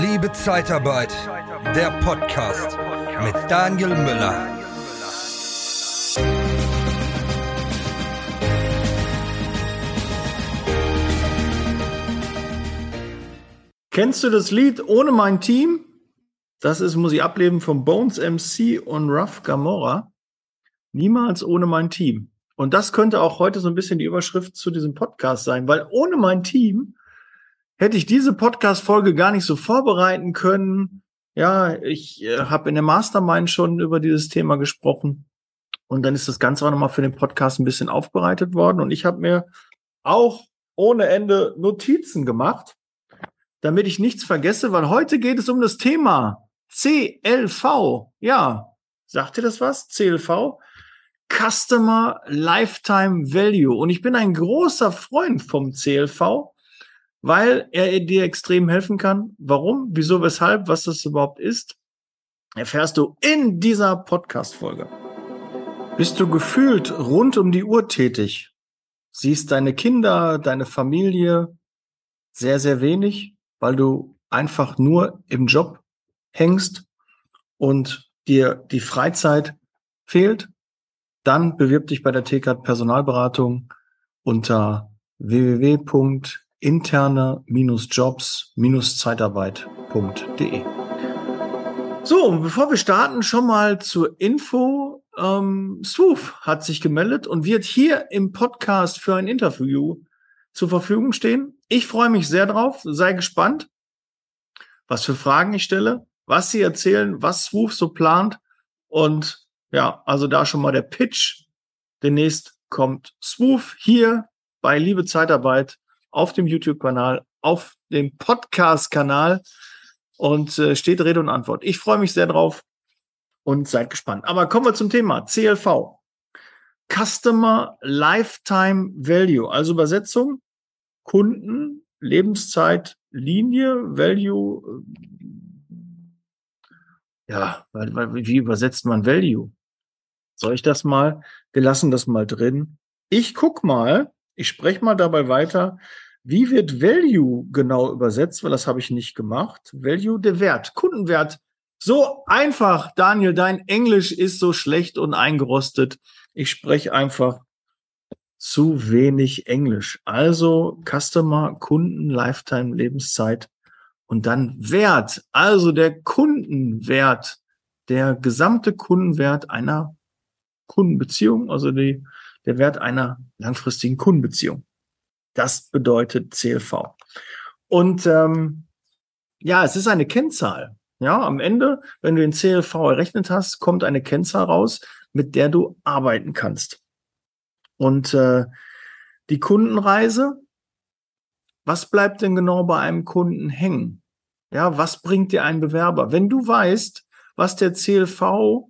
Liebe Zeitarbeit, der Podcast mit Daniel Müller. Kennst du das Lied Ohne mein Team? Das ist, muss ich ableben, von Bones MC und Ruff Gamora. Niemals ohne mein Team. Und das könnte auch heute so ein bisschen die Überschrift zu diesem Podcast sein, weil ohne mein Team hätte ich diese Podcast-Folge gar nicht so vorbereiten können. Ja, ich äh, habe in der Mastermind schon über dieses Thema gesprochen. Und dann ist das Ganze auch nochmal für den Podcast ein bisschen aufbereitet worden. Und ich habe mir auch ohne Ende Notizen gemacht, damit ich nichts vergesse, weil heute geht es um das Thema CLV. Ja, sagt ihr das was? CLV? Customer Lifetime Value. Und ich bin ein großer Freund vom CLV, weil er dir extrem helfen kann. Warum, wieso, weshalb, was das überhaupt ist, erfährst du in dieser Podcast-Folge. Bist du gefühlt rund um die Uhr tätig? Siehst deine Kinder, deine Familie sehr, sehr wenig, weil du einfach nur im Job hängst und dir die Freizeit fehlt? Dann bewirb dich bei der TKAT Personalberatung unter www interne-jobs-zeitarbeit.de. So, bevor wir starten, schon mal zur Info. Ähm, Swoof hat sich gemeldet und wird hier im Podcast für ein Interview zur Verfügung stehen. Ich freue mich sehr drauf, sei gespannt, was für Fragen ich stelle, was sie erzählen, was Swoof so plant. Und ja, also da schon mal der Pitch. Demnächst kommt Swoof hier bei Liebe Zeitarbeit auf dem YouTube-Kanal, auf dem Podcast-Kanal und äh, steht Rede und Antwort. Ich freue mich sehr drauf und seid gespannt. Aber kommen wir zum Thema CLV. Customer Lifetime Value, also Übersetzung Kunden, Lebenszeit, Linie, Value. Äh, ja, wie übersetzt man Value? Soll ich das mal? Wir lassen das mal drin. Ich guck mal, ich spreche mal dabei weiter, wie wird Value genau übersetzt? Weil das habe ich nicht gemacht. Value, der Wert, Kundenwert. So einfach, Daniel, dein Englisch ist so schlecht und eingerostet. Ich spreche einfach zu wenig Englisch. Also Customer, Kunden, Lifetime, Lebenszeit und dann Wert. Also der Kundenwert, der gesamte Kundenwert einer Kundenbeziehung, also die, der Wert einer langfristigen Kundenbeziehung. Das bedeutet CLV. Und ähm, ja, es ist eine Kennzahl. Ja, am Ende, wenn du den CLV errechnet hast, kommt eine Kennzahl raus, mit der du arbeiten kannst. Und äh, die Kundenreise, was bleibt denn genau bei einem Kunden hängen? Ja, was bringt dir ein Bewerber? Wenn du weißt, was der CLV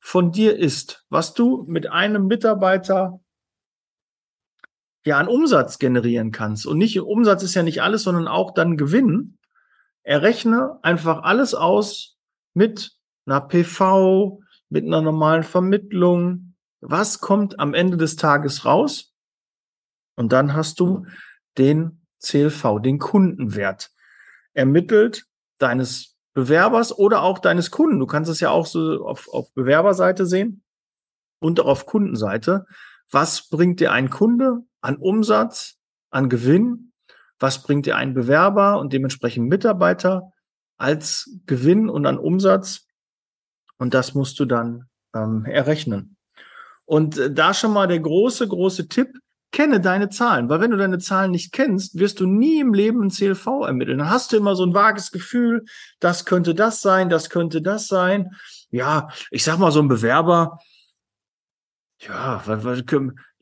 von dir ist, was du mit einem Mitarbeiter ja an Umsatz generieren kannst. Und nicht Umsatz ist ja nicht alles, sondern auch dann Gewinn. Errechne einfach alles aus mit einer PV, mit einer normalen Vermittlung. Was kommt am Ende des Tages raus? Und dann hast du den CLV, den Kundenwert ermittelt deines Bewerbers oder auch deines Kunden. Du kannst es ja auch so auf, auf Bewerberseite sehen und auch auf Kundenseite. Was bringt dir ein Kunde? An Umsatz, an Gewinn, was bringt dir ein Bewerber und dementsprechend Mitarbeiter als Gewinn und an Umsatz. Und das musst du dann ähm, errechnen. Und äh, da schon mal der große, große Tipp, kenne deine Zahlen, weil wenn du deine Zahlen nicht kennst, wirst du nie im Leben ein CLV ermitteln. Dann hast du immer so ein vages Gefühl, das könnte das sein, das könnte das sein. Ja, ich sag mal, so ein Bewerber, ja,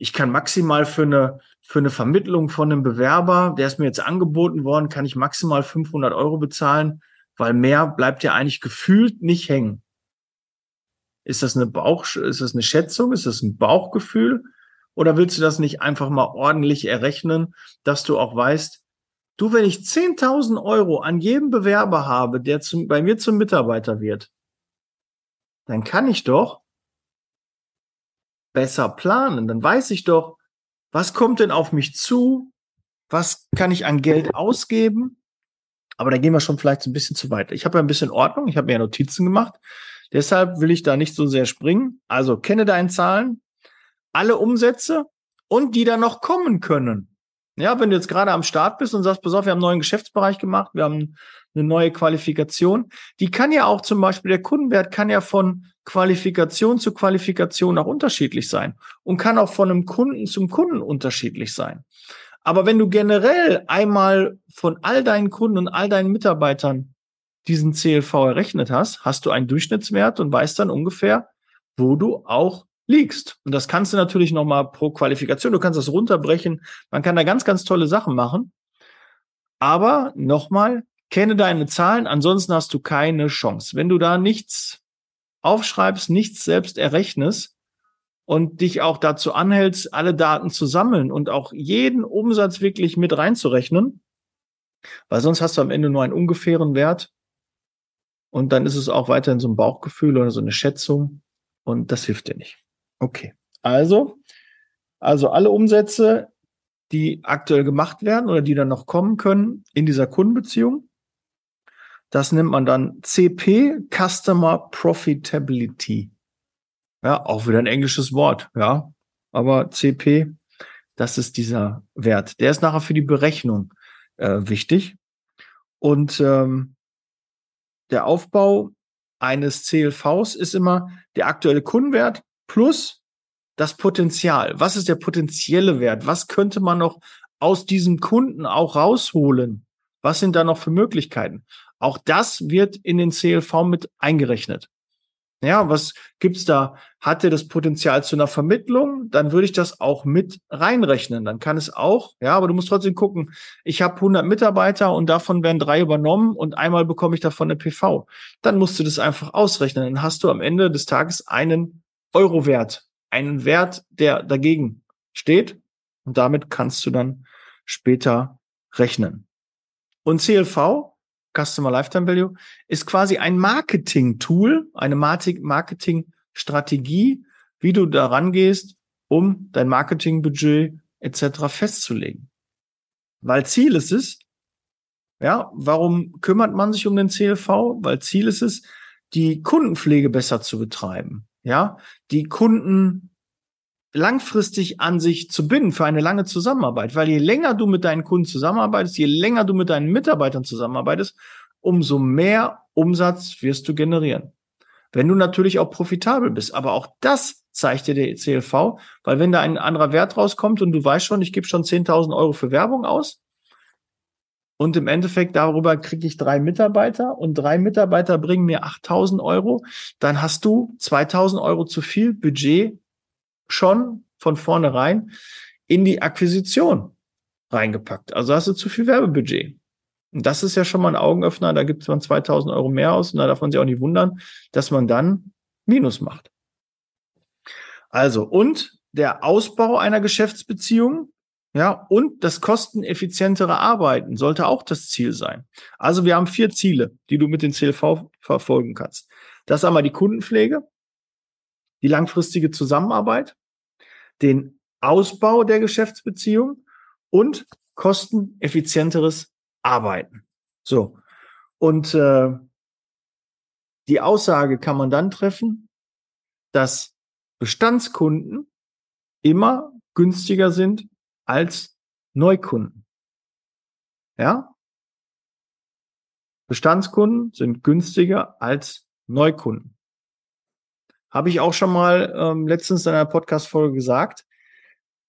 ich kann maximal für eine, für eine Vermittlung von einem Bewerber, der ist mir jetzt angeboten worden, kann ich maximal 500 Euro bezahlen, weil mehr bleibt ja eigentlich gefühlt nicht hängen. Ist das eine Bauch, ist das eine Schätzung? Ist das ein Bauchgefühl? Oder willst du das nicht einfach mal ordentlich errechnen, dass du auch weißt, du, wenn ich 10.000 Euro an jedem Bewerber habe, der zum, bei mir zum Mitarbeiter wird, dann kann ich doch besser planen. Dann weiß ich doch, was kommt denn auf mich zu? Was kann ich an Geld ausgeben? Aber da gehen wir schon vielleicht ein bisschen zu weit. Ich habe ja ein bisschen Ordnung, ich habe mir ja Notizen gemacht. Deshalb will ich da nicht so sehr springen. Also kenne deine Zahlen, alle Umsätze und die da noch kommen können. Ja, wenn du jetzt gerade am Start bist und sagst, pass auf, wir haben einen neuen Geschäftsbereich gemacht, wir haben eine neue Qualifikation, die kann ja auch zum Beispiel, der Kundenwert kann ja von Qualifikation zu Qualifikation auch unterschiedlich sein und kann auch von einem Kunden zum Kunden unterschiedlich sein. Aber wenn du generell einmal von all deinen Kunden und all deinen Mitarbeitern diesen CLV errechnet hast, hast du einen Durchschnittswert und weißt dann ungefähr, wo du auch liegst. Und das kannst du natürlich nochmal pro Qualifikation, du kannst das runterbrechen. Man kann da ganz, ganz tolle Sachen machen. Aber nochmal, kenne deine Zahlen, ansonsten hast du keine Chance. Wenn du da nichts aufschreibst, nichts selbst errechnest und dich auch dazu anhältst, alle Daten zu sammeln und auch jeden Umsatz wirklich mit reinzurechnen, weil sonst hast du am Ende nur einen ungefähren Wert und dann ist es auch weiterhin so ein Bauchgefühl oder so eine Schätzung und das hilft dir nicht. Okay. Also, also alle Umsätze, die aktuell gemacht werden oder die dann noch kommen können in dieser Kundenbeziehung. Das nennt man dann CP, Customer Profitability. Ja, auch wieder ein englisches Wort, ja. Aber CP, das ist dieser Wert. Der ist nachher für die Berechnung äh, wichtig. Und ähm, der Aufbau eines CLVs ist immer der aktuelle Kundenwert plus das Potenzial. Was ist der potenzielle Wert? Was könnte man noch aus diesem Kunden auch rausholen? Was sind da noch für Möglichkeiten? Auch das wird in den CLV mit eingerechnet. Ja, was gibt's da? Hat er das Potenzial zu einer Vermittlung? Dann würde ich das auch mit reinrechnen. Dann kann es auch, ja, aber du musst trotzdem gucken. Ich habe 100 Mitarbeiter und davon werden drei übernommen und einmal bekomme ich davon eine PV. Dann musst du das einfach ausrechnen. Dann hast du am Ende des Tages einen Euro-Wert, einen Wert, der dagegen steht. Und damit kannst du dann später rechnen. Und CLV, Customer Lifetime Value, ist quasi ein Marketing-Tool, eine Marketing-Strategie, wie du daran gehst, um dein Marketingbudget etc. festzulegen. Weil Ziel ist es, ja, warum kümmert man sich um den CLV? Weil Ziel ist es, die Kundenpflege besser zu betreiben ja, die Kunden langfristig an sich zu binden für eine lange Zusammenarbeit. Weil je länger du mit deinen Kunden zusammenarbeitest, je länger du mit deinen Mitarbeitern zusammenarbeitest, umso mehr Umsatz wirst du generieren. Wenn du natürlich auch profitabel bist. Aber auch das zeigt dir der CLV, weil wenn da ein anderer Wert rauskommt und du weißt schon, ich gebe schon 10.000 Euro für Werbung aus, und im Endeffekt darüber kriege ich drei Mitarbeiter und drei Mitarbeiter bringen mir 8000 Euro. Dann hast du 2000 Euro zu viel Budget schon von vornherein in die Akquisition reingepackt. Also hast du zu viel Werbebudget. Und das ist ja schon mal ein Augenöffner. Da gibt es man 2000 Euro mehr aus und da darf man sich auch nicht wundern, dass man dann Minus macht. Also, und der Ausbau einer Geschäftsbeziehung ja, und das kosteneffizientere Arbeiten sollte auch das Ziel sein. Also wir haben vier Ziele, die du mit den CLV verfolgen kannst. Das ist einmal die Kundenpflege, die langfristige Zusammenarbeit, den Ausbau der Geschäftsbeziehung und kosteneffizienteres Arbeiten. So. Und äh, die Aussage kann man dann treffen, dass Bestandskunden immer günstiger sind als Neukunden. Ja? Bestandskunden sind günstiger als Neukunden. Habe ich auch schon mal ähm, letztens in einer Podcast-Folge gesagt,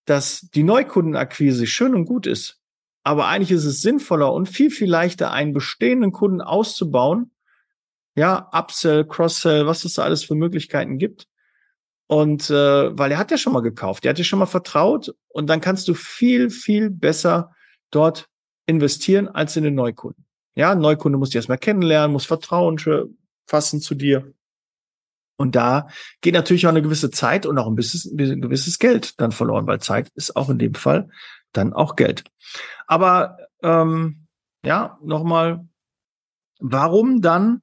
dass die Neukundenakquise schön und gut ist. Aber eigentlich ist es sinnvoller und viel, viel leichter, einen bestehenden Kunden auszubauen. Ja, Upsell, Cross-Sell, was es da alles für Möglichkeiten gibt. Und äh, weil er hat ja schon mal gekauft, er hat dir schon mal vertraut und dann kannst du viel, viel besser dort investieren als in den Neukunden. Ja, ein Neukunde muss dich erstmal kennenlernen, muss Vertrauen fassen zu dir. Und da geht natürlich auch eine gewisse Zeit und auch ein, bisschen, ein gewisses Geld dann verloren, weil Zeit ist auch in dem Fall dann auch Geld. Aber ähm, ja, nochmal, warum dann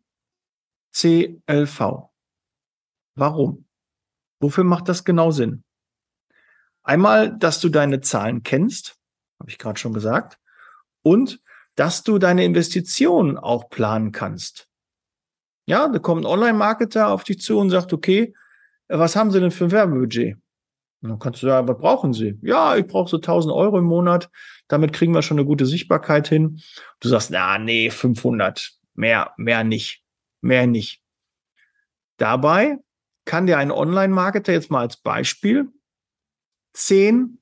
CLV? Warum? Wofür macht das genau Sinn? Einmal, dass du deine Zahlen kennst, habe ich gerade schon gesagt, und dass du deine Investitionen auch planen kannst. Ja, da kommt ein Online-Marketer auf dich zu und sagt, okay, was haben Sie denn für ein Werbebudget? Und dann kannst du sagen, was brauchen Sie? Ja, ich brauche so 1000 Euro im Monat. Damit kriegen wir schon eine gute Sichtbarkeit hin. Du sagst, na, nee, 500. Mehr, mehr nicht. Mehr nicht. Dabei kann dir ein Online-Marketer jetzt mal als Beispiel 10,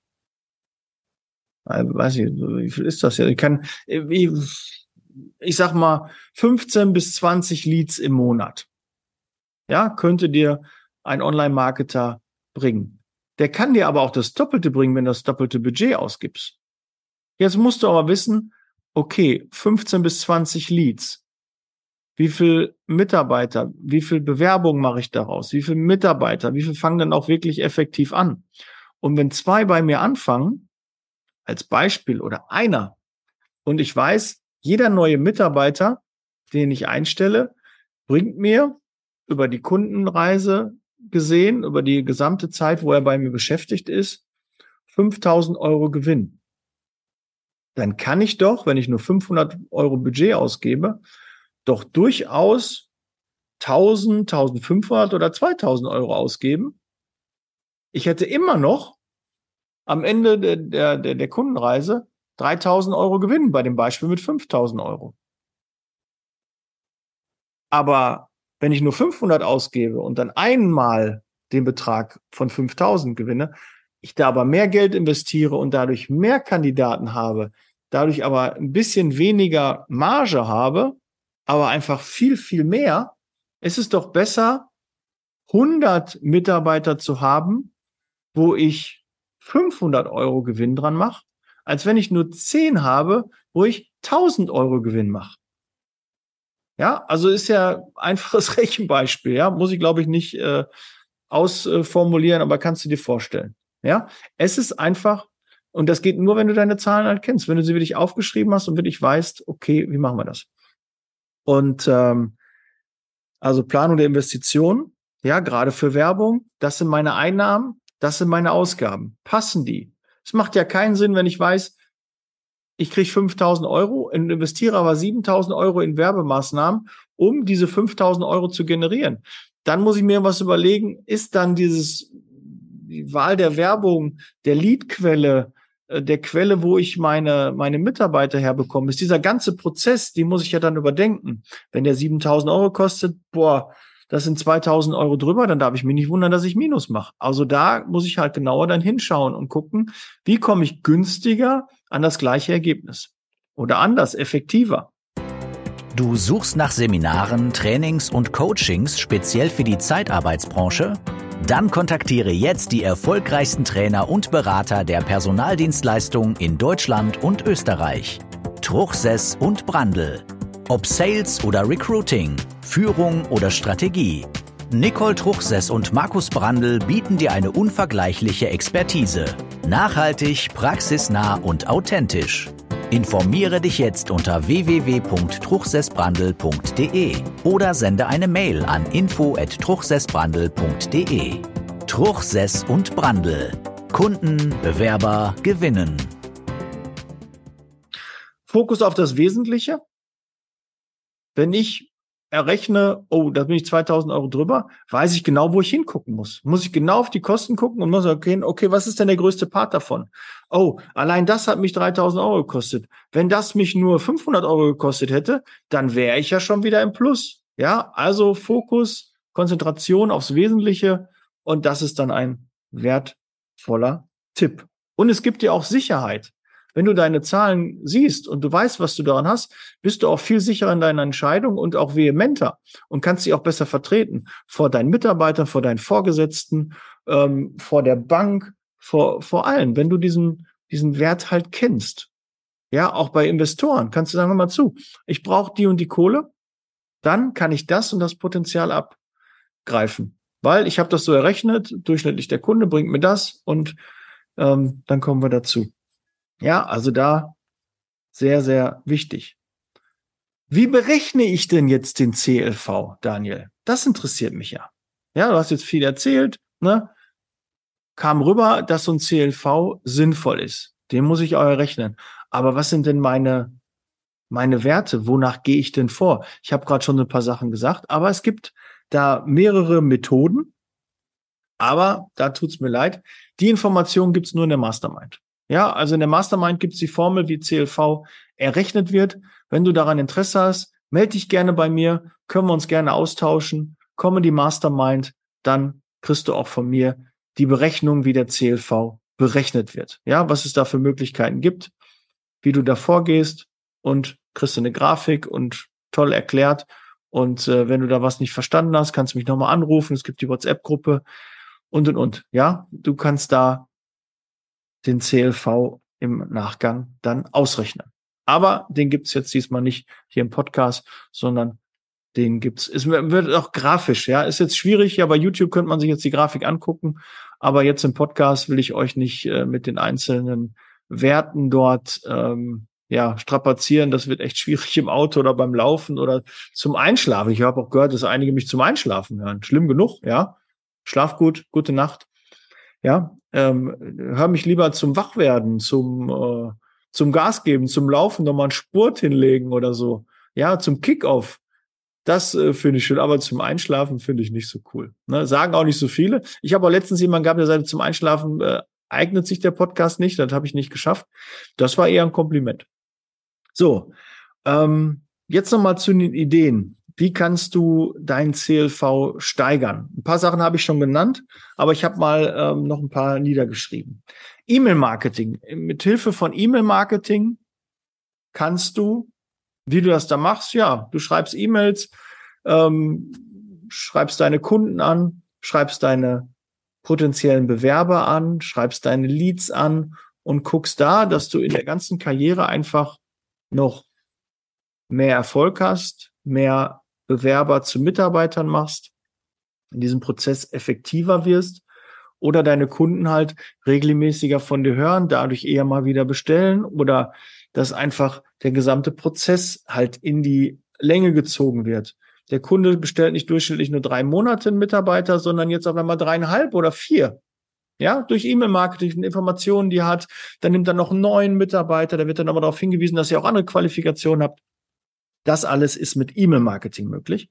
äh, weiß ich, wie viel ist das ja? Ich kann, ich, ich sag mal, 15 bis 20 Leads im Monat. Ja, könnte dir ein Online-Marketer bringen. Der kann dir aber auch das Doppelte bringen, wenn du das doppelte Budget ausgibst. Jetzt musst du aber wissen, okay, 15 bis 20 Leads. Wie viel Mitarbeiter, wie viel Bewerbung mache ich daraus? Wie viel Mitarbeiter, wie viel fangen dann auch wirklich effektiv an? Und wenn zwei bei mir anfangen, als Beispiel oder einer, und ich weiß, jeder neue Mitarbeiter, den ich einstelle, bringt mir über die Kundenreise gesehen, über die gesamte Zeit, wo er bei mir beschäftigt ist, 5000 Euro Gewinn. Dann kann ich doch, wenn ich nur 500 Euro Budget ausgebe, doch durchaus 1000, 1500 oder 2000 Euro ausgeben. Ich hätte immer noch am Ende der, der, der Kundenreise 3000 Euro Gewinn bei dem Beispiel mit 5000 Euro. Aber wenn ich nur 500 ausgebe und dann einmal den Betrag von 5000 gewinne, ich da aber mehr Geld investiere und dadurch mehr Kandidaten habe, dadurch aber ein bisschen weniger Marge habe, aber einfach viel, viel mehr, ist es doch besser, 100 Mitarbeiter zu haben, wo ich 500 Euro Gewinn dran mache, als wenn ich nur 10 habe, wo ich 1000 Euro Gewinn mache. Ja, also ist ja einfaches Rechenbeispiel, ja, muss ich glaube ich nicht äh, ausformulieren, aber kannst du dir vorstellen. Ja, es ist einfach, und das geht nur, wenn du deine Zahlen halt kennst, wenn du sie wirklich aufgeschrieben hast und wirklich weißt, okay, wie machen wir das? Und ähm, also Planung der Investitionen, ja, gerade für Werbung, das sind meine Einnahmen, das sind meine Ausgaben. Passen die? Es macht ja keinen Sinn, wenn ich weiß, ich kriege 5000 Euro und investiere aber 7000 Euro in Werbemaßnahmen, um diese 5000 Euro zu generieren. Dann muss ich mir was überlegen, ist dann dieses, die Wahl der Werbung, der Leadquelle, der Quelle, wo ich meine, meine Mitarbeiter herbekomme, ist dieser ganze Prozess, die muss ich ja dann überdenken. Wenn der 7000 Euro kostet, boah, das sind 2000 Euro drüber, dann darf ich mich nicht wundern, dass ich Minus mache. Also da muss ich halt genauer dann hinschauen und gucken, wie komme ich günstiger an das gleiche Ergebnis oder anders, effektiver. Du suchst nach Seminaren, Trainings und Coachings speziell für die Zeitarbeitsbranche? Dann kontaktiere jetzt die erfolgreichsten Trainer und Berater der Personaldienstleistung in Deutschland und Österreich. Truchsess und Brandl. Ob Sales oder Recruiting, Führung oder Strategie. Nicole Truchsess und Markus Brandl bieten dir eine unvergleichliche Expertise. Nachhaltig, praxisnah und authentisch. Informiere dich jetzt unter www.truchsessbrandel.de oder sende eine Mail an info@truchsessbrandel.de. Truchsess und Brandel. Kunden, Bewerber gewinnen. Fokus auf das Wesentliche. Wenn ich errechne, oh, da bin ich 2000 Euro drüber, weiß ich genau, wo ich hingucken muss. Muss ich genau auf die Kosten gucken und muss okay, okay, was ist denn der größte Part davon? Oh, allein das hat mich 3000 Euro gekostet. Wenn das mich nur 500 Euro gekostet hätte, dann wäre ich ja schon wieder im Plus. Ja, also Fokus, Konzentration aufs Wesentliche und das ist dann ein wertvoller Tipp. Und es gibt dir auch Sicherheit. Wenn du deine Zahlen siehst und du weißt, was du daran hast, bist du auch viel sicherer in deiner Entscheidung und auch vehementer und kannst sie auch besser vertreten vor deinen Mitarbeitern, vor deinen Vorgesetzten, ähm, vor der Bank, vor, vor allen. Wenn du diesen, diesen Wert halt kennst. Ja, auch bei Investoren kannst du sagen, hör mal zu, ich brauche die und die Kohle, dann kann ich das und das Potenzial abgreifen. Weil ich habe das so errechnet, durchschnittlich der Kunde bringt mir das und ähm, dann kommen wir dazu. Ja, also da sehr, sehr wichtig. Wie berechne ich denn jetzt den CLV, Daniel? Das interessiert mich ja. Ja, du hast jetzt viel erzählt, ne? Kam rüber, dass so ein CLV sinnvoll ist. Den muss ich auch errechnen. Aber was sind denn meine meine Werte? Wonach gehe ich denn vor? Ich habe gerade schon ein paar Sachen gesagt, aber es gibt da mehrere Methoden. Aber da tut's mir leid. Die Information gibt's nur in der Mastermind. Ja, also in der Mastermind gibt's die Formel, wie CLV errechnet wird. Wenn du daran Interesse hast, melde dich gerne bei mir, können wir uns gerne austauschen, komm in die Mastermind, dann kriegst du auch von mir die Berechnung, wie der CLV berechnet wird. Ja, was es da für Möglichkeiten gibt, wie du da vorgehst und kriegst du eine Grafik und toll erklärt. Und äh, wenn du da was nicht verstanden hast, kannst du mich nochmal anrufen. Es gibt die WhatsApp-Gruppe und und und. Ja, du kannst da den CLV im Nachgang dann ausrechnen. Aber den gibt's jetzt diesmal nicht hier im Podcast, sondern den gibt's. Es wird auch grafisch, ja. Ist jetzt schwierig, ja, bei YouTube könnte man sich jetzt die Grafik angucken, aber jetzt im Podcast will ich euch nicht äh, mit den einzelnen Werten dort ähm, ja strapazieren. Das wird echt schwierig im Auto oder beim Laufen oder zum Einschlafen. Ich habe auch gehört, dass einige mich zum Einschlafen hören. Schlimm genug, ja. Schlaf gut, gute Nacht. Ja, ähm, hör mich lieber zum Wachwerden, zum äh, zum Gas geben, zum Laufen nochmal einen Spurt hinlegen oder so. Ja, zum Kickoff. Das äh, finde ich schön, aber zum Einschlafen finde ich nicht so cool. Ne? Sagen auch nicht so viele. Ich habe auch letztens jemanden gehabt, der sagte, zum Einschlafen äh, eignet sich der Podcast nicht, das habe ich nicht geschafft. Das war eher ein Kompliment. So, ähm, jetzt nochmal zu den Ideen. Wie kannst du dein CLV steigern? Ein paar Sachen habe ich schon genannt, aber ich habe mal ähm, noch ein paar niedergeschrieben. E-Mail-Marketing. Mit Hilfe von E-Mail-Marketing kannst du, wie du das da machst, ja, du schreibst E-Mails, ähm, schreibst deine Kunden an, schreibst deine potenziellen Bewerber an, schreibst deine Leads an und guckst da, dass du in der ganzen Karriere einfach noch mehr Erfolg hast, mehr Bewerber zu Mitarbeitern machst, in diesem Prozess effektiver wirst oder deine Kunden halt regelmäßiger von dir hören, dadurch eher mal wieder bestellen oder dass einfach der gesamte Prozess halt in die Länge gezogen wird. Der Kunde bestellt nicht durchschnittlich nur drei Monate einen Mitarbeiter, sondern jetzt auf einmal dreieinhalb oder vier. Ja, durch E-Mail-Marketing, Informationen, die er hat, dann nimmt er noch einen neuen Mitarbeiter, da wird dann aber darauf hingewiesen, dass ihr auch andere Qualifikationen habt. Das alles ist mit E-Mail-Marketing möglich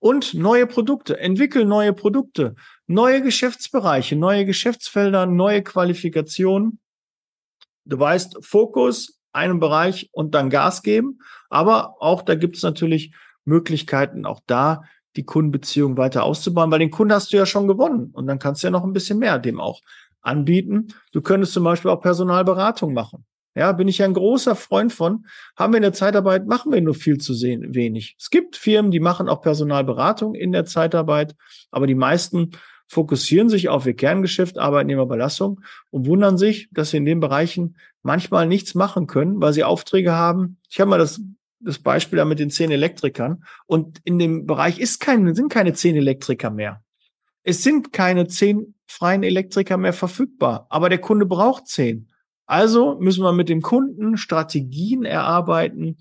und neue Produkte. Entwickel neue Produkte, neue Geschäftsbereiche, neue Geschäftsfelder, neue Qualifikationen. Du weißt, Fokus, einen Bereich und dann Gas geben. Aber auch da gibt es natürlich Möglichkeiten, auch da die Kundenbeziehung weiter auszubauen, weil den Kunden hast du ja schon gewonnen und dann kannst du ja noch ein bisschen mehr dem auch anbieten. Du könntest zum Beispiel auch Personalberatung machen. Ja, bin ich ein großer Freund von. Haben wir in der Zeitarbeit, machen wir nur viel zu sehen, wenig. Es gibt Firmen, die machen auch Personalberatung in der Zeitarbeit, aber die meisten fokussieren sich auf ihr Kerngeschäft, Arbeitnehmerbelastung und wundern sich, dass sie in den Bereichen manchmal nichts machen können, weil sie Aufträge haben. Ich habe mal das, das Beispiel da mit den zehn Elektrikern und in dem Bereich ist kein, sind keine zehn Elektriker mehr. Es sind keine zehn freien Elektriker mehr verfügbar, aber der Kunde braucht zehn. Also müssen wir mit dem Kunden Strategien erarbeiten,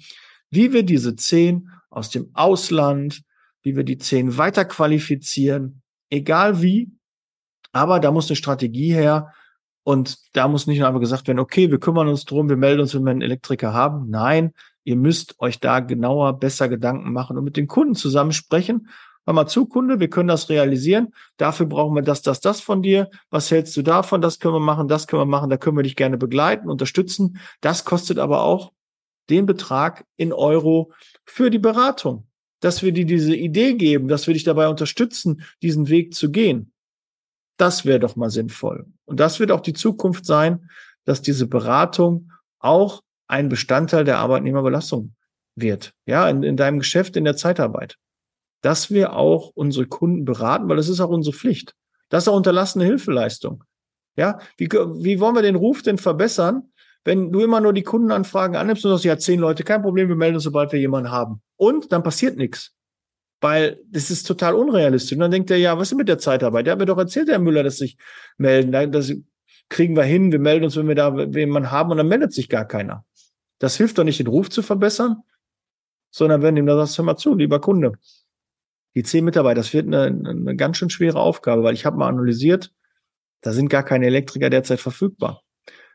wie wir diese zehn aus dem Ausland, wie wir die zehn weiter qualifizieren, egal wie. Aber da muss eine Strategie her. Und da muss nicht nur einfach gesagt werden, okay, wir kümmern uns drum, wir melden uns, wenn wir einen Elektriker haben. Nein, ihr müsst euch da genauer, besser Gedanken machen und mit den Kunden zusammensprechen hör mal zu, Kunde, wir können das realisieren. Dafür brauchen wir das, das, das von dir. Was hältst du davon? Das können wir machen, das können wir machen, da können wir dich gerne begleiten, unterstützen. Das kostet aber auch den Betrag in Euro für die Beratung. Dass wir dir diese Idee geben, dass wir dich dabei unterstützen, diesen Weg zu gehen. Das wäre doch mal sinnvoll. Und das wird auch die Zukunft sein, dass diese Beratung auch ein Bestandteil der Arbeitnehmerbelastung wird. Ja, in, in deinem Geschäft, in der Zeitarbeit dass wir auch unsere Kunden beraten, weil das ist auch unsere Pflicht. Das ist auch unterlassene Hilfeleistung. Ja, wie, wie wollen wir den Ruf denn verbessern, wenn du immer nur die Kundenanfragen annimmst und sagst, ja, zehn Leute, kein Problem, wir melden uns, sobald wir jemanden haben. Und dann passiert nichts. Weil das ist total unrealistisch. Und dann denkt er, ja, was ist mit der Zeitarbeit? Der hat mir doch erzählt, Herr Müller, dass sich melden. Das kriegen wir hin, wir melden uns, wenn wir da jemanden haben, und dann meldet sich gar keiner. Das hilft doch nicht, den Ruf zu verbessern, sondern wenn ihm da sagst, hör mal zu, lieber Kunde, die zehn Mitarbeiter, das wird eine, eine ganz schön schwere Aufgabe, weil ich habe mal analysiert, da sind gar keine Elektriker derzeit verfügbar.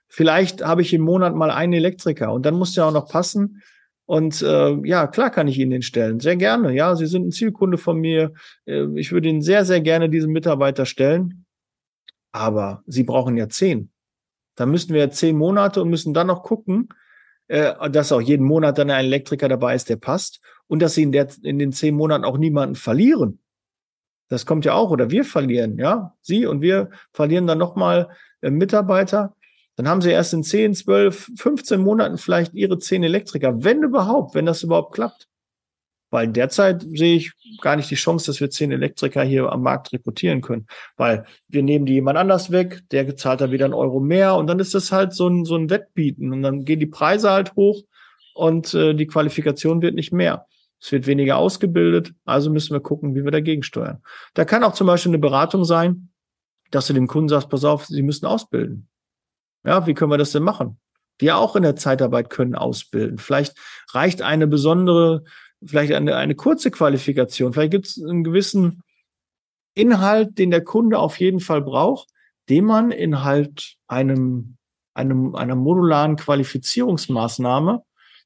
Vielleicht habe ich im Monat mal einen Elektriker und dann muss der auch noch passen. Und äh, ja, klar kann ich Ihnen den stellen. Sehr gerne. Ja, Sie sind ein Zielkunde von mir. Äh, ich würde Ihnen sehr, sehr gerne diesen Mitarbeiter stellen. Aber Sie brauchen ja zehn. Da müssten wir ja zehn Monate und müssen dann noch gucken, äh, dass auch jeden Monat dann ein Elektriker dabei ist, der passt. Und dass Sie in, der, in den zehn Monaten auch niemanden verlieren. Das kommt ja auch. Oder wir verlieren, ja. Sie und wir verlieren dann nochmal äh, Mitarbeiter. Dann haben sie erst in 10, 12, 15 Monaten vielleicht ihre 10 Elektriker, wenn überhaupt, wenn das überhaupt klappt. Weil derzeit sehe ich gar nicht die Chance, dass wir 10 Elektriker hier am Markt rekrutieren können. Weil wir nehmen die jemand anders weg, der zahlt dann wieder einen Euro mehr und dann ist das halt so ein, so ein Wettbieten und dann gehen die Preise halt hoch und äh, die Qualifikation wird nicht mehr. Es wird weniger ausgebildet, also müssen wir gucken, wie wir dagegen steuern. Da kann auch zum Beispiel eine Beratung sein, dass du dem Kunden sagst, pass auf, Sie müssen ausbilden. Ja, wie können wir das denn machen? Die auch in der Zeitarbeit können ausbilden. Vielleicht reicht eine besondere, vielleicht eine, eine kurze Qualifikation. Vielleicht gibt es einen gewissen Inhalt, den der Kunde auf jeden Fall braucht, den man in halt einem, einem, einer modularen Qualifizierungsmaßnahme,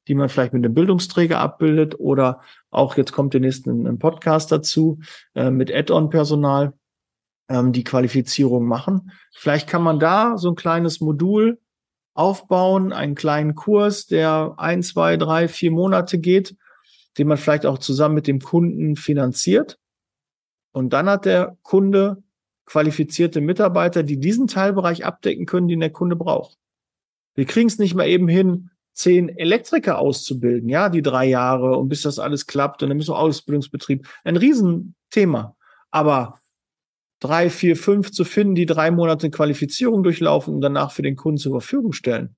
die man vielleicht mit einem Bildungsträger abbildet oder auch jetzt kommt demnächst ein, ein Podcast dazu äh, mit Add-on-Personal, ähm, die Qualifizierung machen. Vielleicht kann man da so ein kleines Modul aufbauen, einen kleinen Kurs, der ein, zwei, drei, vier Monate geht, den man vielleicht auch zusammen mit dem Kunden finanziert. Und dann hat der Kunde qualifizierte Mitarbeiter, die diesen Teilbereich abdecken können, den der Kunde braucht. Wir kriegen es nicht mal eben hin, zehn Elektriker auszubilden, ja, die drei Jahre und bis das alles klappt und dann müssen wir Ausbildungsbetrieb. Ein Riesenthema. Aber drei, vier, fünf zu finden, die drei Monate Qualifizierung durchlaufen und danach für den Kunden zur Verfügung stellen.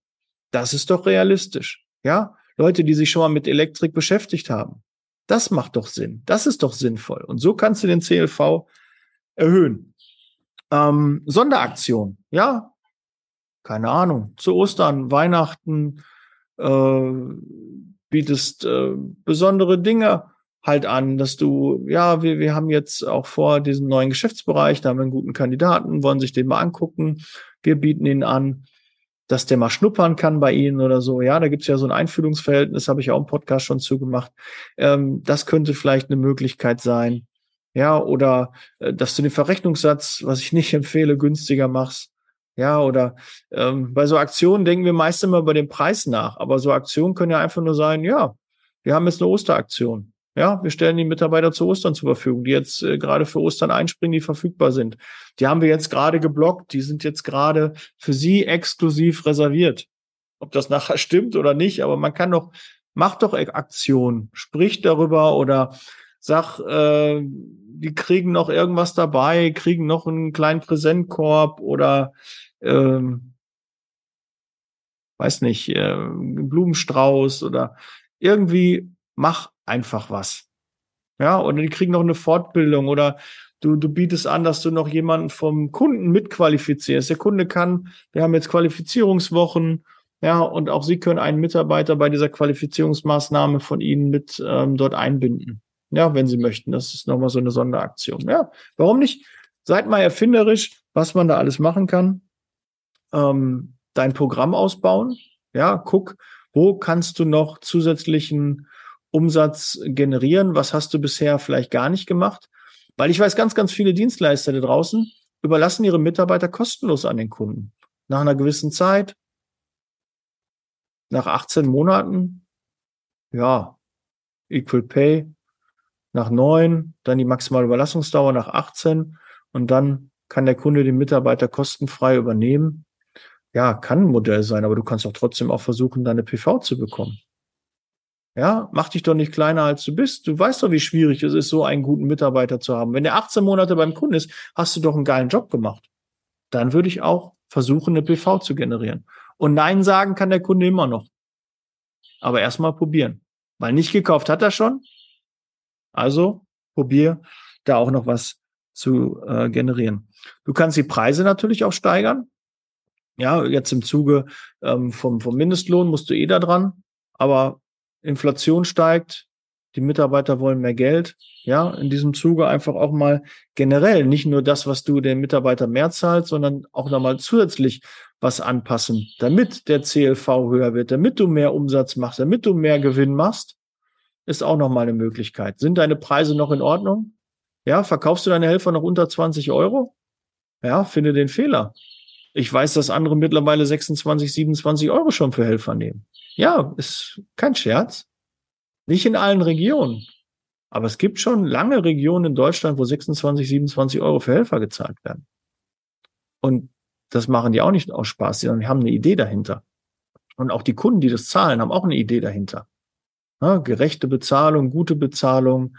Das ist doch realistisch. Ja, Leute, die sich schon mal mit Elektrik beschäftigt haben. Das macht doch Sinn. Das ist doch sinnvoll. Und so kannst du den CLV erhöhen. Ähm, Sonderaktion. Ja, keine Ahnung. Zu Ostern, Weihnachten, äh, bietest äh, besondere Dinge halt an, dass du, ja, wir, wir haben jetzt auch vor diesen neuen Geschäftsbereich, da haben wir einen guten Kandidaten, wollen sich den mal angucken. Wir bieten ihn an, dass der mal schnuppern kann bei Ihnen oder so. Ja, da gibt's ja so ein Einfühlungsverhältnis, habe ich auch im Podcast schon zugemacht. Ähm, das könnte vielleicht eine Möglichkeit sein. Ja, oder äh, dass du den Verrechnungssatz, was ich nicht empfehle, günstiger machst. Ja, oder ähm, bei so Aktionen denken wir meist immer über den Preis nach, aber so Aktionen können ja einfach nur sein, ja, wir haben jetzt eine Osteraktion. Ja, wir stellen die Mitarbeiter zu Ostern zur Verfügung, die jetzt äh, gerade für Ostern einspringen, die verfügbar sind. Die haben wir jetzt gerade geblockt, die sind jetzt gerade für Sie exklusiv reserviert. Ob das nachher stimmt oder nicht, aber man kann doch, macht doch Aktion, spricht darüber oder sag, äh, die kriegen noch irgendwas dabei, kriegen noch einen kleinen Präsentkorb oder ähm, weiß nicht, äh, Blumenstrauß oder irgendwie mach einfach was. Ja, oder die kriegen noch eine Fortbildung oder du, du bietest an, dass du noch jemanden vom Kunden mitqualifizierst. Der Kunde kann, wir haben jetzt Qualifizierungswochen, ja, und auch Sie können einen Mitarbeiter bei dieser Qualifizierungsmaßnahme von Ihnen mit ähm, dort einbinden. Ja, wenn Sie möchten. Das ist nochmal so eine Sonderaktion. Ja, warum nicht? Seid mal erfinderisch, was man da alles machen kann. Ähm, dein Programm ausbauen. Ja, guck, wo kannst du noch zusätzlichen Umsatz generieren? Was hast du bisher vielleicht gar nicht gemacht? Weil ich weiß, ganz, ganz viele Dienstleister da draußen überlassen ihre Mitarbeiter kostenlos an den Kunden. Nach einer gewissen Zeit, nach 18 Monaten, ja, Equal Pay, nach neun, dann die maximale Überlassungsdauer nach 18 und dann kann der Kunde den Mitarbeiter kostenfrei übernehmen. Ja, kann ein Modell sein, aber du kannst auch trotzdem auch versuchen, deine PV zu bekommen. Ja, mach dich doch nicht kleiner als du bist. Du weißt doch, wie schwierig es ist, so einen guten Mitarbeiter zu haben. Wenn der 18 Monate beim Kunden ist, hast du doch einen geilen Job gemacht. Dann würde ich auch versuchen, eine PV zu generieren. Und Nein sagen kann der Kunde immer noch. Aber erstmal probieren. Weil nicht gekauft hat er schon. Also probier da auch noch was zu äh, generieren. Du kannst die Preise natürlich auch steigern. Ja, jetzt im Zuge ähm, vom, vom Mindestlohn musst du eh da dran. Aber Inflation steigt, die Mitarbeiter wollen mehr Geld. Ja, in diesem Zuge einfach auch mal generell nicht nur das, was du den Mitarbeitern mehr zahlst, sondern auch nochmal zusätzlich was anpassen, damit der CLV höher wird, damit du mehr Umsatz machst, damit du mehr Gewinn machst, ist auch nochmal eine Möglichkeit. Sind deine Preise noch in Ordnung? Ja, verkaufst du deine Helfer noch unter 20 Euro? Ja, finde den Fehler. Ich weiß, dass andere mittlerweile 26, 27 Euro schon für Helfer nehmen. Ja, ist kein Scherz. Nicht in allen Regionen. Aber es gibt schon lange Regionen in Deutschland, wo 26, 27 Euro für Helfer gezahlt werden. Und das machen die auch nicht aus Spaß, sondern die haben eine Idee dahinter. Und auch die Kunden, die das zahlen, haben auch eine Idee dahinter. Ja, gerechte Bezahlung, gute Bezahlung,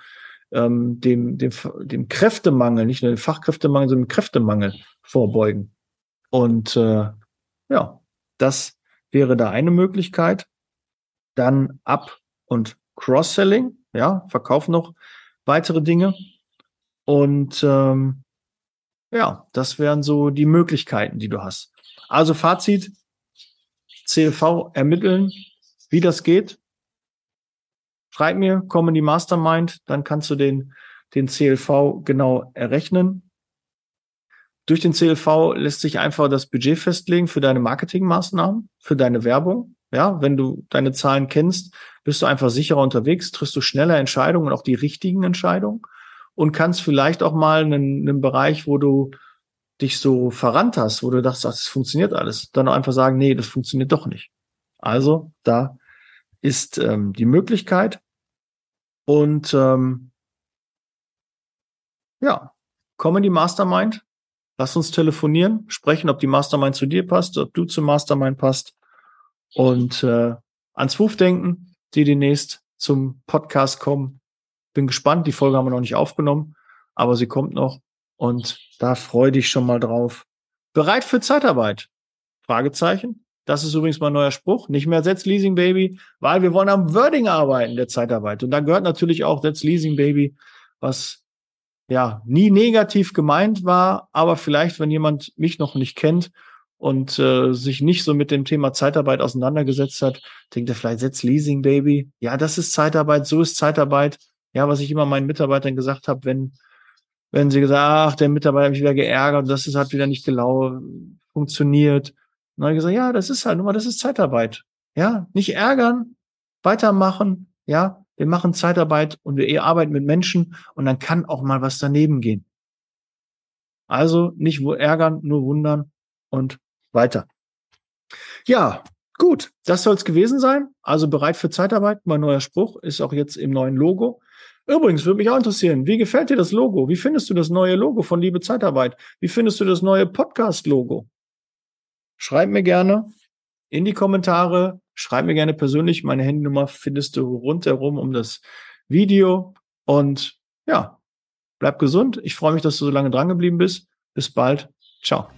ähm, dem, dem, dem Kräftemangel, nicht nur dem Fachkräftemangel, sondern dem Kräftemangel vorbeugen. Und äh, ja, das wäre da eine Möglichkeit. Dann Up- und Cross-Selling, ja, verkauf noch weitere Dinge. Und ähm, ja, das wären so die Möglichkeiten, die du hast. Also Fazit, CLV ermitteln, wie das geht. Schreib mir, komm in die Mastermind, dann kannst du den, den CLV genau errechnen. Durch den CLV lässt sich einfach das Budget festlegen für deine Marketingmaßnahmen, für deine Werbung. Ja, wenn du deine Zahlen kennst, bist du einfach sicherer unterwegs, triffst du schneller Entscheidungen und auch die richtigen Entscheidungen und kannst vielleicht auch mal einen, einen Bereich, wo du dich so verrannt hast, wo du dachtest, ach, das funktioniert alles, dann einfach sagen, nee, das funktioniert doch nicht. Also da ist ähm, die Möglichkeit und ähm, ja, komm in die Mastermind, lass uns telefonieren, sprechen, ob die Mastermind zu dir passt, ob du zur Mastermind passt und äh, ans Wuf denken, die demnächst zum Podcast kommen. Bin gespannt, die Folge haben wir noch nicht aufgenommen, aber sie kommt noch und da freue dich schon mal drauf. Bereit für Zeitarbeit? Fragezeichen. Das ist übrigens mein neuer Spruch. Nicht mehr Setz Leasing Baby, weil wir wollen am Wording arbeiten der Zeitarbeit. Und da gehört natürlich auch Setz Leasing Baby, was ja nie negativ gemeint war, aber vielleicht, wenn jemand mich noch nicht kennt und äh, sich nicht so mit dem Thema Zeitarbeit auseinandergesetzt hat, denkt er vielleicht, setz Leasing Baby. Ja, das ist Zeitarbeit, so ist Zeitarbeit. Ja, was ich immer meinen Mitarbeitern gesagt habe, wenn, wenn sie gesagt, ach, der Mitarbeiter hat mich wieder geärgert, das ist hat wieder nicht genau funktioniert. Und dann habe ich gesagt, ja, das ist halt nur mal, das ist Zeitarbeit. Ja, nicht ärgern, weitermachen, ja, wir machen Zeitarbeit und wir arbeiten mit Menschen und dann kann auch mal was daneben gehen. Also nicht ärgern, nur wundern und weiter. Ja, gut, das soll es gewesen sein. Also bereit für Zeitarbeit. Mein neuer Spruch ist auch jetzt im neuen Logo. Übrigens würde mich auch interessieren, wie gefällt dir das Logo? Wie findest du das neue Logo von Liebe Zeitarbeit? Wie findest du das neue Podcast-Logo? Schreib mir gerne in die Kommentare. Schreib mir gerne persönlich. Meine Handynummer findest du rundherum um das Video. Und ja, bleib gesund. Ich freue mich, dass du so lange dran geblieben bist. Bis bald. Ciao.